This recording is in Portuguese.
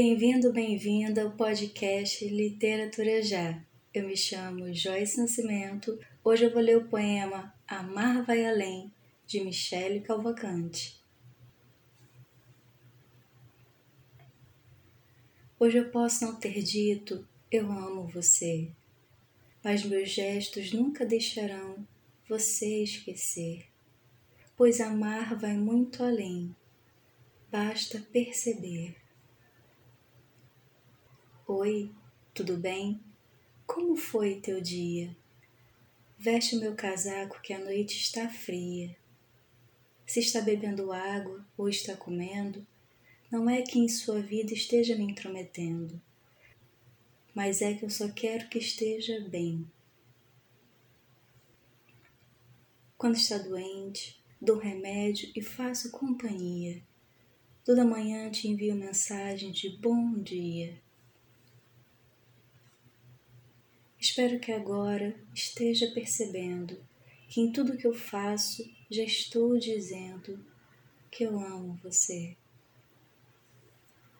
Bem-vindo, bem-vinda ao podcast Literatura Já. Eu me chamo Joyce Nascimento. Hoje eu vou ler o poema Amar Vai Além, de Michele Calvacante. Hoje eu posso não ter dito eu amo você, mas meus gestos nunca deixarão você esquecer, pois amar vai muito além, basta perceber. Oi, tudo bem? Como foi teu dia? Veste o meu casaco que a noite está fria. Se está bebendo água ou está comendo, não é que em sua vida esteja me intrometendo, mas é que eu só quero que esteja bem. Quando está doente, dou remédio e faço companhia. Toda manhã te envio mensagem de bom dia. Espero que agora esteja percebendo que em tudo que eu faço já estou dizendo que eu amo você.